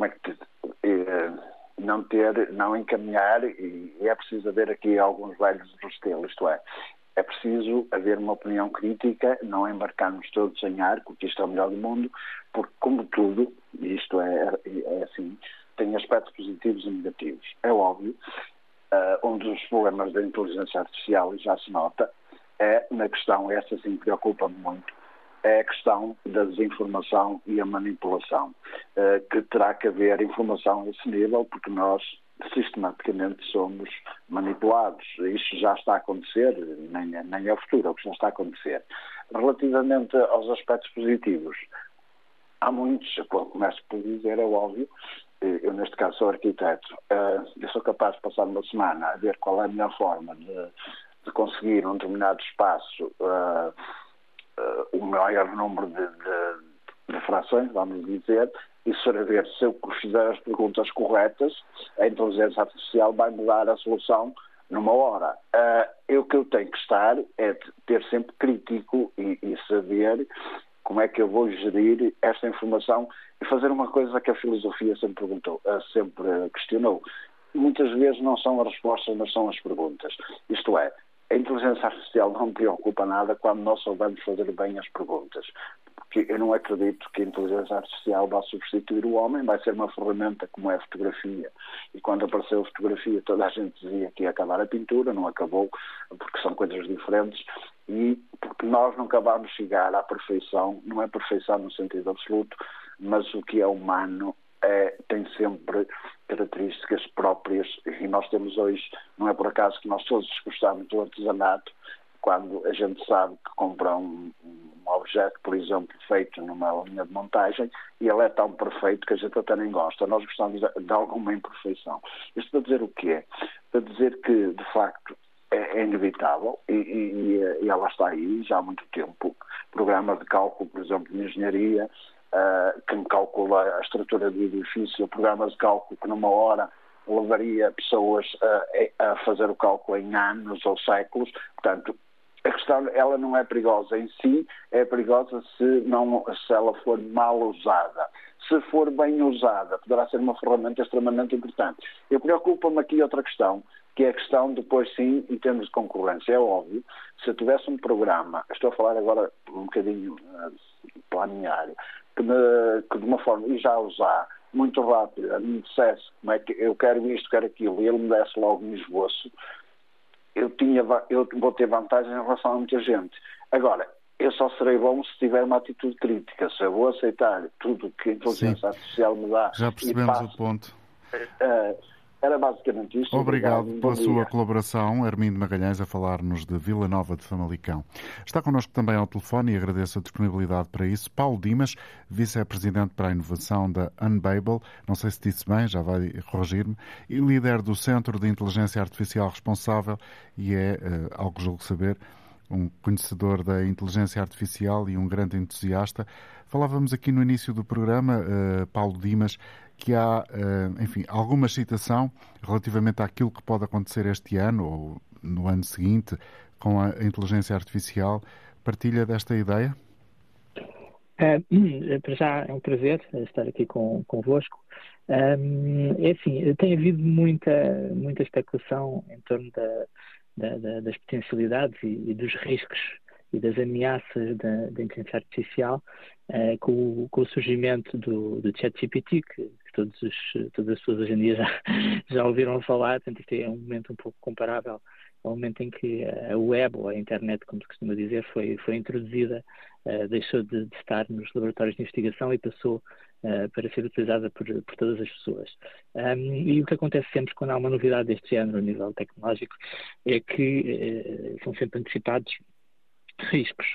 como é que eh, não ter, não encaminhar, e, é preciso haver aqui alguns velhos do isto é, é preciso haver uma opinião crítica, não embarcarmos todos em arco, que isto é o melhor do mundo, porque, como tudo, isto é, é assim, tem aspectos positivos e negativos. É óbvio, uh, um dos problemas da inteligência artificial, e já se nota, é na questão, essa sim preocupa-me muito, é a questão da desinformação e a manipulação, eh, que terá que haver informação a esse nível, porque nós sistematicamente somos manipulados. Isso já está a acontecer, nem, nem é o futuro, é o que já está a acontecer. Relativamente aos aspectos positivos, há muitos, começo por dizer, é óbvio, eu neste caso sou arquiteto, eh, eu sou capaz de passar uma semana a ver qual é a melhor forma de, de conseguir um determinado espaço o maior número de, de, de, frações, vamos dizer, e saber se eu fizer as perguntas corretas, a inteligência artificial vai me dar a solução numa hora. Uh, o que eu tenho que estar é ter sempre crítico e, e saber como é que eu vou gerir esta informação e fazer uma coisa que a filosofia sempre perguntou, eh, sempre questionou. Muitas vezes não são as respostas, mas são as perguntas. Isto é, a inteligência artificial não me preocupa nada quando nós soubermos fazer bem as perguntas. Porque eu não acredito que a inteligência artificial vá substituir o homem, vai ser uma ferramenta como é a fotografia. E quando apareceu a fotografia, toda a gente dizia que ia acabar a pintura, não acabou, porque são coisas diferentes e porque nós nunca vamos chegar à perfeição, não é perfeição no sentido absoluto, mas o que é humano é, tem sempre características próprias e nós temos hoje, não é por acaso que nós todos gostamos do artesanato, quando a gente sabe que compra um, um objeto, por exemplo, feito numa linha de montagem e ele é tão perfeito que a gente até nem gosta. Nós gostamos de, de alguma imperfeição. Isto para dizer o quê? Para dizer que, de facto, é, é inevitável e, e, e, ela está aí já há muito tempo. Programas de cálculo, por exemplo, de engenharia, uh, que me calcula a estrutura do edifício, programas de cálculo que numa hora levaria pessoas uh, a fazer o cálculo em anos ou séculos. Portanto, a questão ela não é perigosa em si, é perigosa se, não, se ela for mal usada. Se for bem usada, poderá ser uma ferramenta extremamente importante. Eu preocupa-me aqui outra questão, que é a questão depois sim, em termos de concorrência. É óbvio, se eu tivesse um programa, estou a falar agora um bocadinho uh, minha área, que, me, que de uma forma, e já usar, muito rápido, me dissesse como é que eu quero isto, quero aquilo, e ele me desse logo um esboço, eu, tinha, eu vou ter vantagem em relação a muita gente. Agora, eu só serei bom se tiver uma atitude crítica. Se eu vou aceitar tudo o que a inteligência artificial me dá. Já percebemos passo, o ponto. Uh, era basicamente isto. Obrigado, Obrigado pela sua colaboração, Armindo Magalhães, a falar-nos de Vila Nova de Famalicão. Está connosco também ao telefone e agradeço a disponibilidade para isso. Paulo Dimas, vice-presidente para a inovação da Unbabel, não sei se disse bem, já vai corrigir-me, e líder do Centro de Inteligência Artificial responsável e é, uh, algo julgo saber, um conhecedor da inteligência artificial e um grande entusiasta. Falávamos aqui no início do programa, uh, Paulo Dimas, que há, uh, enfim, alguma excitação relativamente àquilo que pode acontecer este ano ou no ano seguinte com a inteligência artificial. Partilha desta ideia? Uh, *clears throat* para já é um prazer estar aqui com, convosco. É assim, tem havido muita, muita especulação em torno da, da, da, das potencialidades e, e, dos riscos e das ameaças da, inteligência artificial com, com, o surgimento do, do ChatGPT, que todos os, todas as pessoas hoje em dia já, *laughs* já ouviram falar, portanto isto é um momento um pouco comparável ao momento em que a web, ou a internet, como se costuma dizer, foi, foi introduzida, uh, deixou de, de, estar nos laboratórios de investigação e passou Uh, para ser utilizada por, por todas as pessoas. Um, e o que acontece sempre quando há uma novidade deste género a nível tecnológico é que uh, são sempre antecipados riscos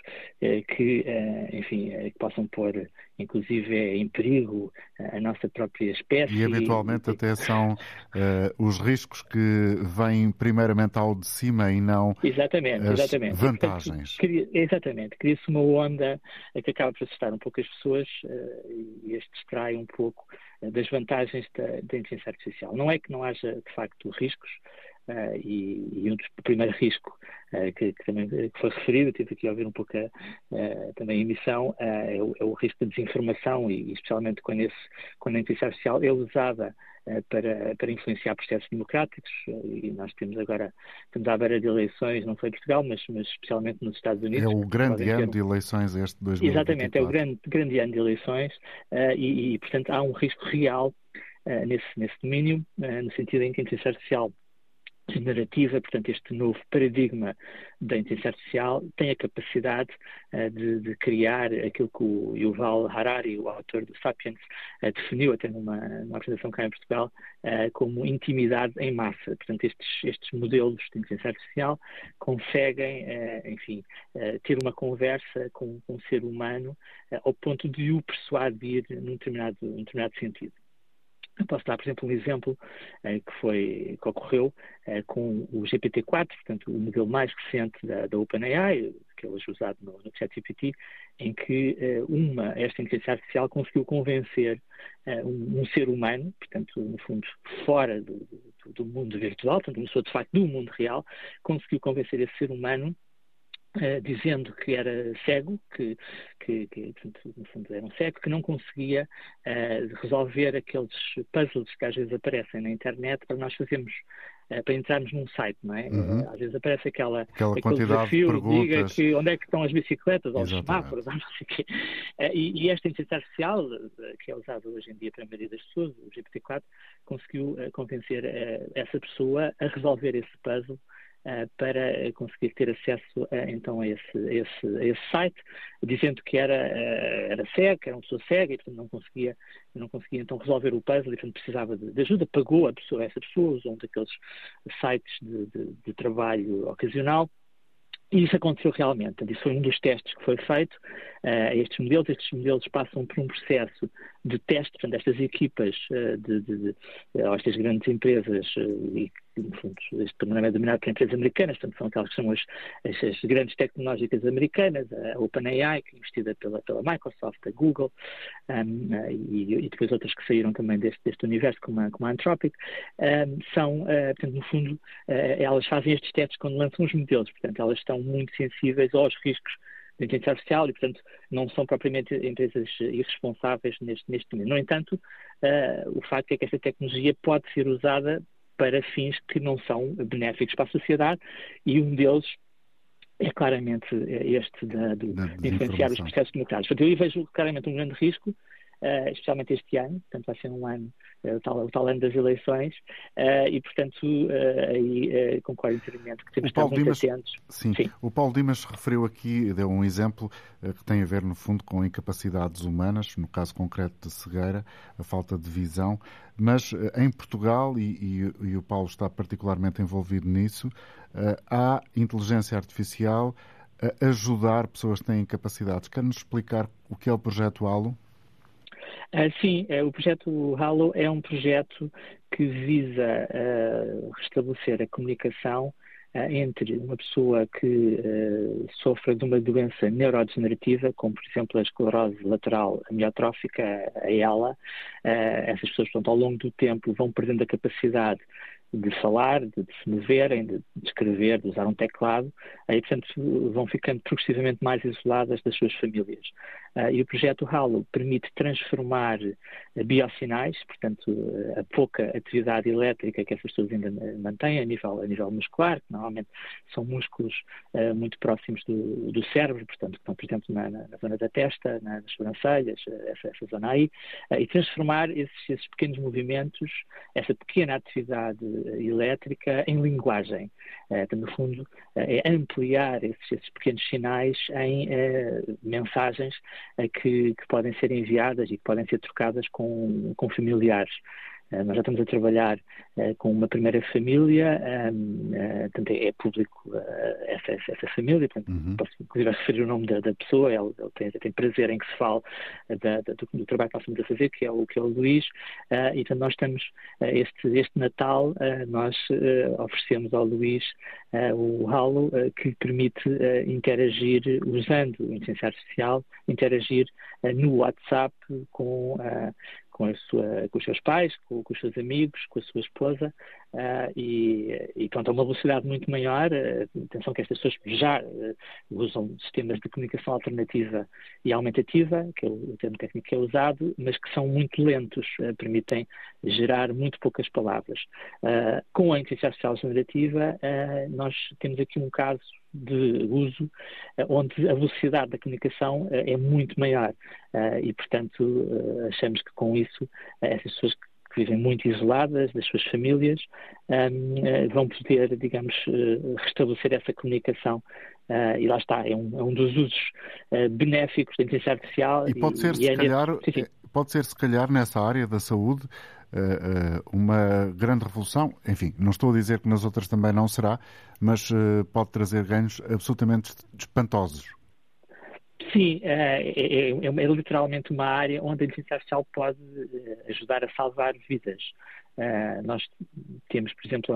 eh, que, eh, enfim, eh, que possam pôr, inclusive, em perigo a nossa própria espécie. E habitualmente até são uh, os riscos que vêm primeiramente ao de cima e não exatamente, as exatamente. vantagens. Portanto, exatamente. Cria-se uma onda que acaba por assustar um pouco as pessoas uh, e este distrai um pouco das vantagens da, da inteligência artificial. Não é que não haja, de facto, riscos, Uh, e, e, um dos, o primeiro risco uh, que, que, também que foi referido, tive aqui a ouvir um pouco a, uh, também a emissão, é o, é, o, risco de desinformação e, especialmente quando, esse, quando a inteligência artificial é usada para, para influenciar processos democráticos e nós temos agora, estamos à beira de eleições, não foi em Portugal, mas, mas especialmente nos Estados Unidos. É o grande ano um... de eleições este 2024. Exatamente, é o grande, grande ano de eleições e, e, portanto, há um risco real nesse, nesse domínio, no sentido em que a inteligência artificial generativa, portanto, este novo paradigma da inteligência artificial tem a capacidade uh, de, de, criar aquilo que o Yuval Harari, o autor do Sapiens, uh, definiu até numa, numa apresentação cá em Portugal, uh, como intimidade em massa. Portanto, estes, estes modelos de inteligência artificial conseguem, enfim, ter uma conversa com, com um ser humano ao ponto de o persuadir num determinado, num determinado sentido. Posso dar, por exemplo, um exemplo eh, que, foi, que ocorreu eh, com o GPT-4, portanto, o modelo mais recente da, da OpenAI, que é hoje usado no, no ChatGPT, em que eh, uma, esta inteligência artificial conseguiu convencer eh, um, um, ser humano, portanto, no fundo, fora do, do, do mundo virtual, portanto, uma pessoa de facto do mundo real, conseguiu convencer esse ser humano Uh, dizendo que era cego, que, que, que portanto, no fundo era um cego, que não conseguia uh, resolver aqueles puzzles que às vezes aparecem na internet para nós fazermos, uh, para entrarmos num site, não é? Uhum. às vezes aparece aquela, aquela aquele desafio, de diga que onde é que estão as bicicletas ou os semáforos, *laughs* não sei o quê. E, e, esta inteligência artificial, que é usada hoje em dia para a maioria das pessoas, o GPT-4, conseguiu convencer essa pessoa a resolver esse puzzle para conseguir ter acesso a, então a esse, esse, a esse site, dizendo que era, uh, era cego, que era uma pessoa cega e portanto não conseguia, não conseguia então resolver o puzzle e portanto precisava de, de ajuda, pagou a pessoa, essa pessoa, usou um daqueles sites de, de, de trabalho ocasional e isso aconteceu realmente. Isso foi um dos testes que foi feito uh, a estes modelos. Estes modelos passam por um processo de teste, portanto, estas equipas uh, de, de, de, ou estas grandes empresas, uh, este panorama é dominado por empresas americanas, portanto, são aquelas que são as, as, as grandes tecnológicas americanas, a OpenAI, que é investida pela, pela Microsoft, a Google, um, e, e, depois outras que saíram também deste, deste universo, como a, como a Anthropic, um, são, portanto, no fundo, elas fazem estes testes quando lançam os modelos, portanto, elas estão muito sensíveis aos riscos da inteligência artificial e, portanto, não são propriamente empresas irresponsáveis neste, neste momento. No entanto, uh, o facto é que esta tecnologia pode ser usada para fins que não são benéficos para a sociedade e um deles é claramente este da, do, de influenciar os processos democráticos. Portanto, eu vejo claramente um grande risco, uh, especialmente este ano, portanto vai ser um ano é o tal, o tal ano das eleições, uh, e portanto uh, aí uh, concordo inteiramente que temos que estar muito Dimas, atentos. Sim. sim. o Paulo Dimas referiu aqui, deu um exemplo que tem a ver no fundo com incapacidades humanas, no caso concreto de cegueira, a falta de visão, mas em Portugal, e, e, e, o Paulo está particularmente envolvido nisso, há inteligência artificial a ajudar pessoas que têm incapacidades. Quer-nos explicar o que é o projeto Halo? Uh, sim, uh, o projeto Halo é um projeto que visa uh, restabelecer a comunicação entre uma pessoa que sofre de uma doença neurodegenerativa, como por exemplo a esclerose lateral amiotrófica, a ELA. essas pessoas, portanto, ao longo do tempo vão perdendo a capacidade de falar, de, de, se moverem, de, de escrever, de usar um teclado, aí, portanto, vão ficando progressivamente mais isoladas das suas famílias. Uh, e o projeto Halo permite transformar uh, biosinais, portanto, uh, a pouca atividade elétrica que essas pessoas ainda mantêm a nível, a nível muscular, que normalmente são músculos muito próximos do, do, cérebro, portanto, que estão, por exemplo, na, na, na zona da testa, na, nas sobrancelhas, essa, essa, zona aí, e transformar esses, esses pequenos movimentos, essa pequena atividade elétrica em linguagem. Uh, no fundo, é ampliar esses, esses, pequenos sinais em mensagens que, que, podem ser enviadas e que podem ser trocadas com, com familiares. Uh, nós já estamos a trabalhar uh, com uma primeira família, uh, portanto é, é público essa, essa, família, portanto, uhum. posso inclusive referir o nome da, da pessoa, ele, ele tem, tem, prazer em que se fale da, da, do, do, trabalho que nós estamos a fazer, que é o, que é o Luís, e portanto nós estamos, este, este Natal, nós oferecemos ao Luís o Halo, que permite interagir usando a inteligência artificial, interagir no WhatsApp com com, sua, com, os seus pais, com, com, os seus amigos, com a sua esposa, uh, e, e pronto, a uma velocidade muito maior. Uh, atenção que estas pessoas já uh, usam sistemas de comunicação alternativa e aumentativa, que é o, o termo técnico que é usado, mas que são muito lentos, permitem gerar muito poucas palavras. com a inteligência artificial generativa, nós temos aqui um caso de uso, eh, onde a velocidade da comunicação eh, é muito maior. Eh, e, portanto, achamos que com isso essas pessoas que vivem muito isoladas das suas famílias, um, vão poder, digamos, restabelecer essa comunicação Uh, e lá está, é um, é um dos usos uh, benéficos da inteligência artificial. E pode ser, e, se, é calhar, sim. Pode ser, se calhar, nessa área da saúde, uh, uma grande revolução. Enfim, não estou a dizer que nas outras também não será, mas pode trazer ganhos absolutamente espantosos. Sim, é, é, é, literalmente uma área onde a inteligência artificial pode ajudar a salvar vidas. Nós temos, por exemplo,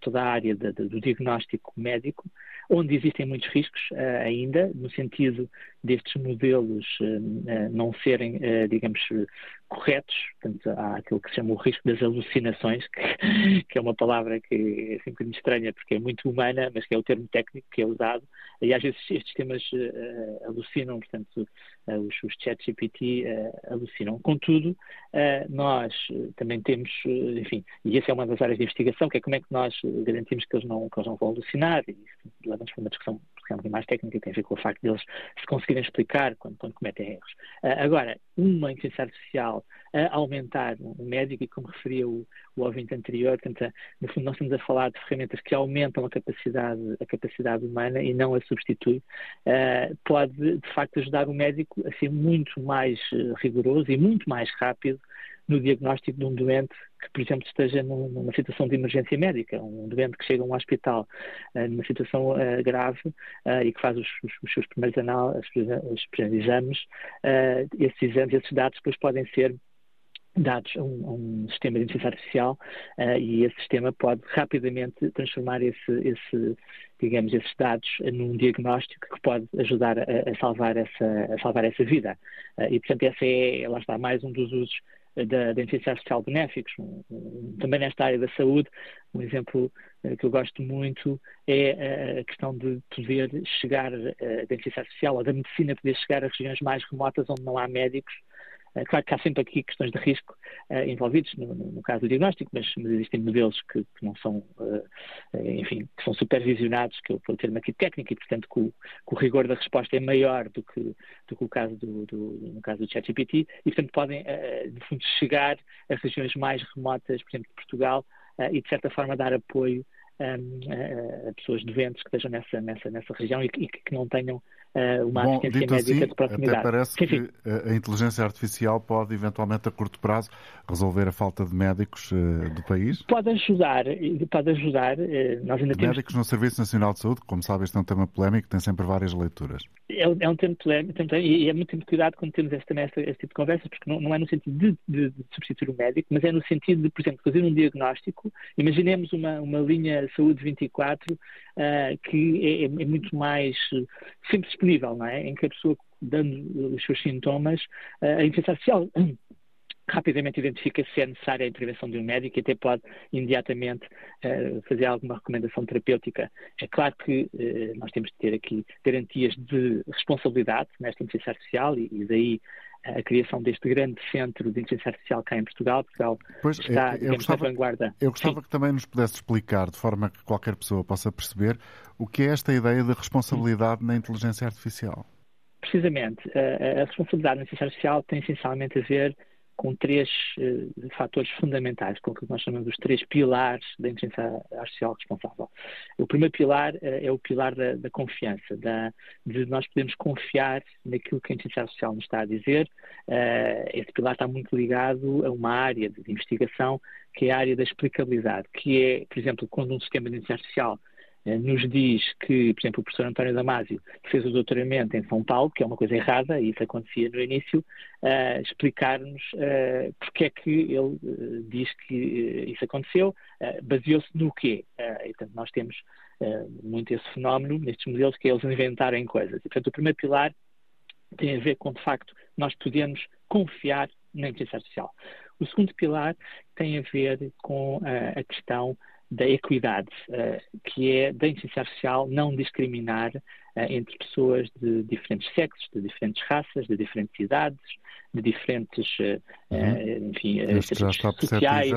toda, a área do diagnóstico médico, onde existem muitos riscos ainda, no sentido destes modelos uh, não serem, digamos, corretos. Portanto, há aquilo que se chama o risco das alucinações, *laughs* que, que é uma palavra que é sempre muito estranha porque é muito humana, mas que é o termo técnico que é usado. E às vezes estes temas alucinam, portanto, os, os chat GPT alucinam. Contudo, nós também temos enfim, e essa é uma das áreas de investigação, que é como é que nós garantimos que eles não, que eles não vão alucinar, e isso leva-nos para uma discussão é mais técnica, tem a ver com o facto de eles se conseguirem explicar quando, quando cometem erros. Uh, agora, uma inteligência artificial a aumentar um médico, e como referia o, o ouvinte anterior, portanto, no fundo nós estamos a falar de ferramentas que aumentam a capacidade, a capacidade humana e não a substitui, uh, pode de facto ajudar o médico a ser muito mais rigoroso e muito mais rápido no diagnóstico de um doente que, por exemplo, esteja numa situação de emergência médica, um doente que chega a um hospital uh, numa situação uh, grave uh, e que faz os, seus primeiros os primeiros exames, esses exames, esses dados depois podem ser dados a um, um, sistema de inteligência artificial uh, e esse sistema pode rapidamente transformar esse, esse, digamos, esses dados num diagnóstico que pode ajudar a, a salvar, essa, a salvar essa vida. Uh, e, portanto, essa é, lá está, mais um dos usos da, da inteligência artificial benéficos. Um, um, também nesta área da saúde, um exemplo uh, que eu gosto muito é a questão de poder chegar, uh, da inteligência artificial ou da medicina poder chegar a regiões mais remotas onde não há médicos eh, claro que há sempre aqui questões de risco uh, envolvidos no, no, caso do diagnóstico, mas, mas existem modelos que, que não são, uh, enfim, que são supervisionados, que eu vou ter aqui técnico, e portanto que o, que o, rigor da resposta é maior do que, do que o caso do, do, no caso do ChatGPT, e portanto podem, uh, de fundo, chegar a regiões mais remotas, por exemplo, de Portugal, e de certa forma dar apoio um, a, a, pessoas doentes que estejam nessa, nessa, nessa região e que, e que não tenham uma Bom, assistência médica assim, de proximidade. Até parece sim, sim. que a inteligência artificial pode, eventualmente, a curto prazo, resolver a falta de médicos uh, do país? Pode ajudar, pode ajudar. Nós ainda temos... Médicos no Serviço Nacional de Saúde, como sabe, este é um tema polémico, tem sempre várias leituras. É, é um tema polémico, e é muito muito cuidado quando temos este, este, este tipo de conversas, porque não, não é no sentido de, de, de, substituir o médico, mas é no sentido de, por exemplo, fazer um diagnóstico. Imaginemos uma, uma linha Saúde 24 uh, que é, é, muito mais sempre disponível, não é? Em que a pessoa, dando os seus sintomas, uh, a inteligência artificial *coughs* rapidamente identifica se é necessária a intervenção de um médico e até pode imediatamente uh, fazer alguma recomendação terapêutica. É claro que uh, nós temos de ter aqui garantias de responsabilidade nesta inteligência artificial e daí a criação deste grande centro de inteligência artificial cá em Portugal. Portugal pois, está, eu, digamos, gostava, na vanguarda. Eu gostava Sim. que também nos pudesse explicar, de forma que qualquer pessoa possa perceber, o que é esta ideia de responsabilidade na inteligência artificial. Precisamente. A, a responsabilidade na inteligência artificial tem essencialmente a ver com três uh, fatores fundamentais, com o que nós chamamos os três pilares da inteligência artificial responsável. O primeiro pilar uh, é o pilar da, da confiança, da, de nós podemos confiar naquilo que a inteligência artificial nos está a dizer. Uh, esse pilar está muito ligado a uma área de investigação que é a área da explicabilidade, que é, por exemplo, quando um sistema de inteligência artificial nos diz que, por exemplo, o professor António Damasio fez o doutoramento em São Paulo, que é uma coisa errada, e isso acontecia no início, uh, explicar-nos uh, porque é que ele uh, diz que isso aconteceu, baseou-se no quê? portanto, nós temos muito esse fenómeno nestes modelos, que é eles inventarem coisas. E, portanto, o primeiro pilar tem a ver com, de facto, nós podemos confiar na inteligência artificial. O segundo pilar tem a ver com a questão da equidade, uh, que é da inteligência artificial não discriminar uh, entre pessoas de diferentes sexos, de diferentes raças, de diferentes idades, de diferentes, uh, uhum. enfim, sociais.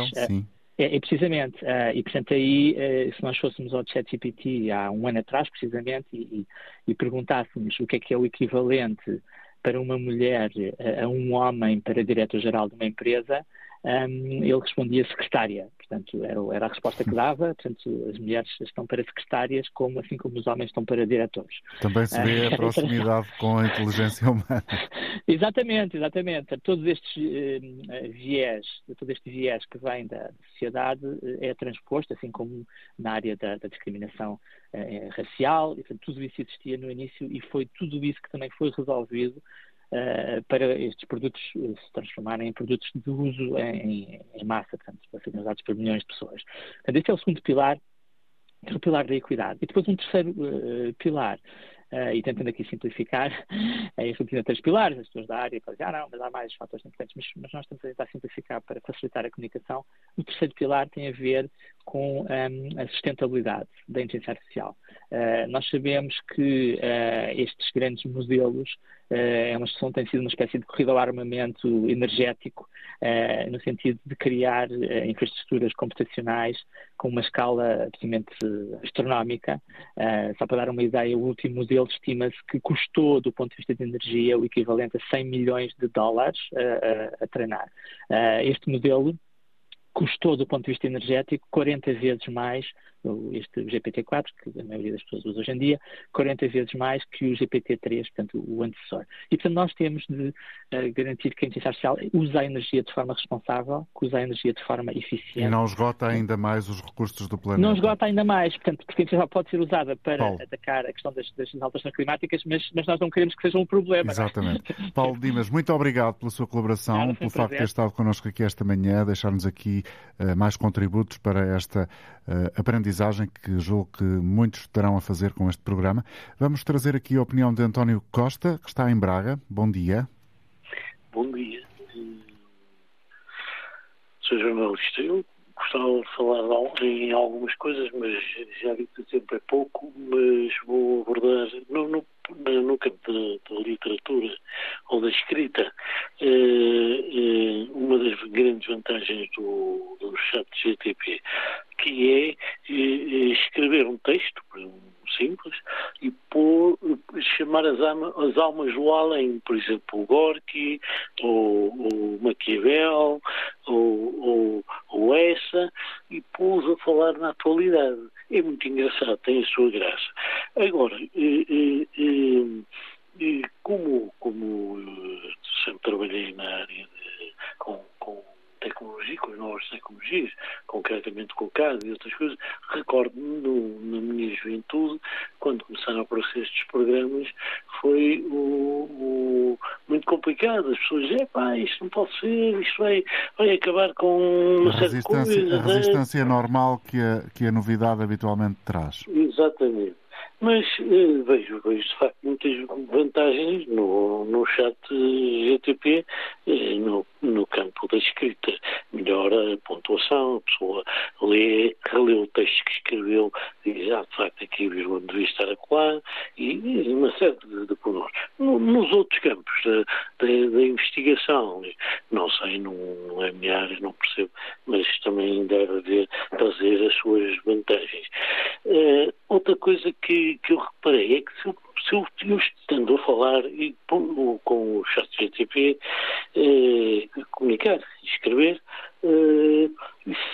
É, é, precisamente, e portanto aí, se nós fôssemos ao ChatGPT há um ano atrás, precisamente, e, e, perguntássemos o que é que é o equivalente para uma mulher a um homem para diretor-geral de uma empresa, um, ele respondia secretária. Portanto, era, era, a resposta que dava. *laughs* Portanto, as mulheres estão para secretárias, como, assim como os homens estão para diretores. Também se vê a *laughs* proximidade com a inteligência *laughs* humana. exatamente, exatamente. Todos estes uh, viés, todo este viés que vem da sociedade uh, é transposto, assim como na área da, da discriminação uh, racial. E, portanto, tudo isso existia no início e foi tudo isso que também foi resolvido uh, para estes produtos eh, se transformarem em produtos de uso em, em massa, portanto, para serem usados por milhões de pessoas. Portanto, este é o segundo pilar, que é o pilar da equidade. E depois um terceiro uh, pilar, Uh, e tentando aqui simplificar, *laughs* é isso tinha três pilares, as pessoas da área podem dizer, ah não, mas há mais fatores importantes, mas, mas, nós estamos a tentar simplificar para facilitar a comunicação. O terceiro pilar tem a ver com um, a sustentabilidade da inteligência artificial. Uh, nós sabemos que uh, estes grandes modelos é uma solução tem sido uma espécie de corrida ao armamento energético, no sentido de criar infraestruturas computacionais com uma escala absolutamente astronómica. Só para dar uma ideia, o último modelo estima-se que custou, do ponto de vista de energia, o equivalente a 100 milhões de dólares a, a treinar. Este modelo custou, do ponto de vista energético, 40 vezes mais este GPT-4, que a maioria das pessoas usa hoje em dia, 40 vezes mais que o GPT-3, portanto, o antecessor. E, portanto, nós temos de uh, garantir que a inteligência artificial usa a energia de forma responsável, que usa a energia de forma eficiente. E não esgota ainda mais os recursos do planeta. Não esgota ainda mais, portanto, porque a inteligência pode ser usada para Paulo. atacar a questão das, das, alterações climáticas, mas, mas, nós não queremos que seja um problema. É? Exatamente. Paulo *laughs* Dimas, muito obrigado pela sua colaboração, pelo facto de ter estado connosco aqui esta manhã, deixar-nos aqui uh, mais contributos para esta uh, aprendizagem que julgo que muitos estarão a fazer com este programa. Vamos trazer aqui a opinião de António Costa, que está em Braga. Bom dia. Bom dia. Sou jornalista. Eu gostava de falar em algumas coisas, mas já vi que o tempo é pouco, mas vou abordar no, no, no campo da, literatura ou da escrita. Eh, eh, uma das grandes vantagens do, do chat GTP que é eh, escrever um texto, simples, e pôr, chamar as, alma, as almas do além, por exemplo, o Gorky, ou, o Maquiavel, ou, ou, ou essa, e pôs a falar na atualidade. É muito engraçado, tem a sua graça. Agora, eh, eh, como, como sempre trabalhei na área de, com, com tecnologia, com as novas tecnologias, concretamente com o CAD e outras coisas, recordo-me na minha juventude, quando começaram a aparecer estes programas, foi o, o, muito complicado. As pessoas dizem, pá, isto não pode ser, isto vai, vai acabar com uma a resistência, coisa, A resistência é? normal que a, que a novidade habitualmente traz. Exatamente. Mas eh, vejo, vejo de facto muitas vantagens no, no chat GTP, eh, no, no campo da escrita. Melhora a pontuação, a pessoa lê, relê o texto que escreveu, diz, ah, de facto, aqui a vírgula devia estar a colar, e, e uma série de, de. No, nos outros campos da, da, da, investigação, não sei, não, não é minha área, não percebo, mas também deve haver, trazer as suas vantagens. Uh, outra coisa que, que eu reparei é que se se eu, estando a falar e, com, com o chat GTP, eh, comunicar, escrever, eh,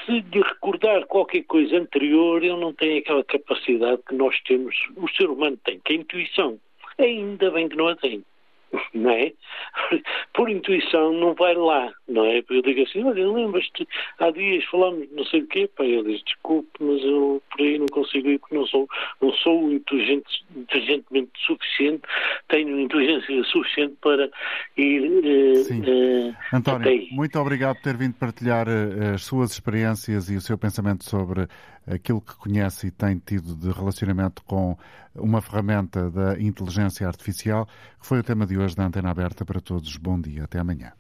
se lhe recordar qualquer coisa anterior, ele não tem aquela capacidade que nós temos, o ser humano tem, que é a intuição. Ainda bem que não a tem *laughs* não é? Por intuição não vai lá, não é? Eu digo assim, olha, lembras-te, há dias falámos não sei o quê, pá, ele diz, desculpe, mas eu por aí não consigo ir porque não sou, não sou inteligente, inteligentemente suficiente, tenho inteligência suficiente para ir eh, Sim. Eh, António, muito obrigado por ter vindo partilhar eh, as suas experiências e o seu pensamento sobre aquilo que conhece e tem tido de relacionamento com uma ferramenta da inteligência artificial, que foi o tema de hoje da Antena Aberta para todos. Bom dia, até amanhã.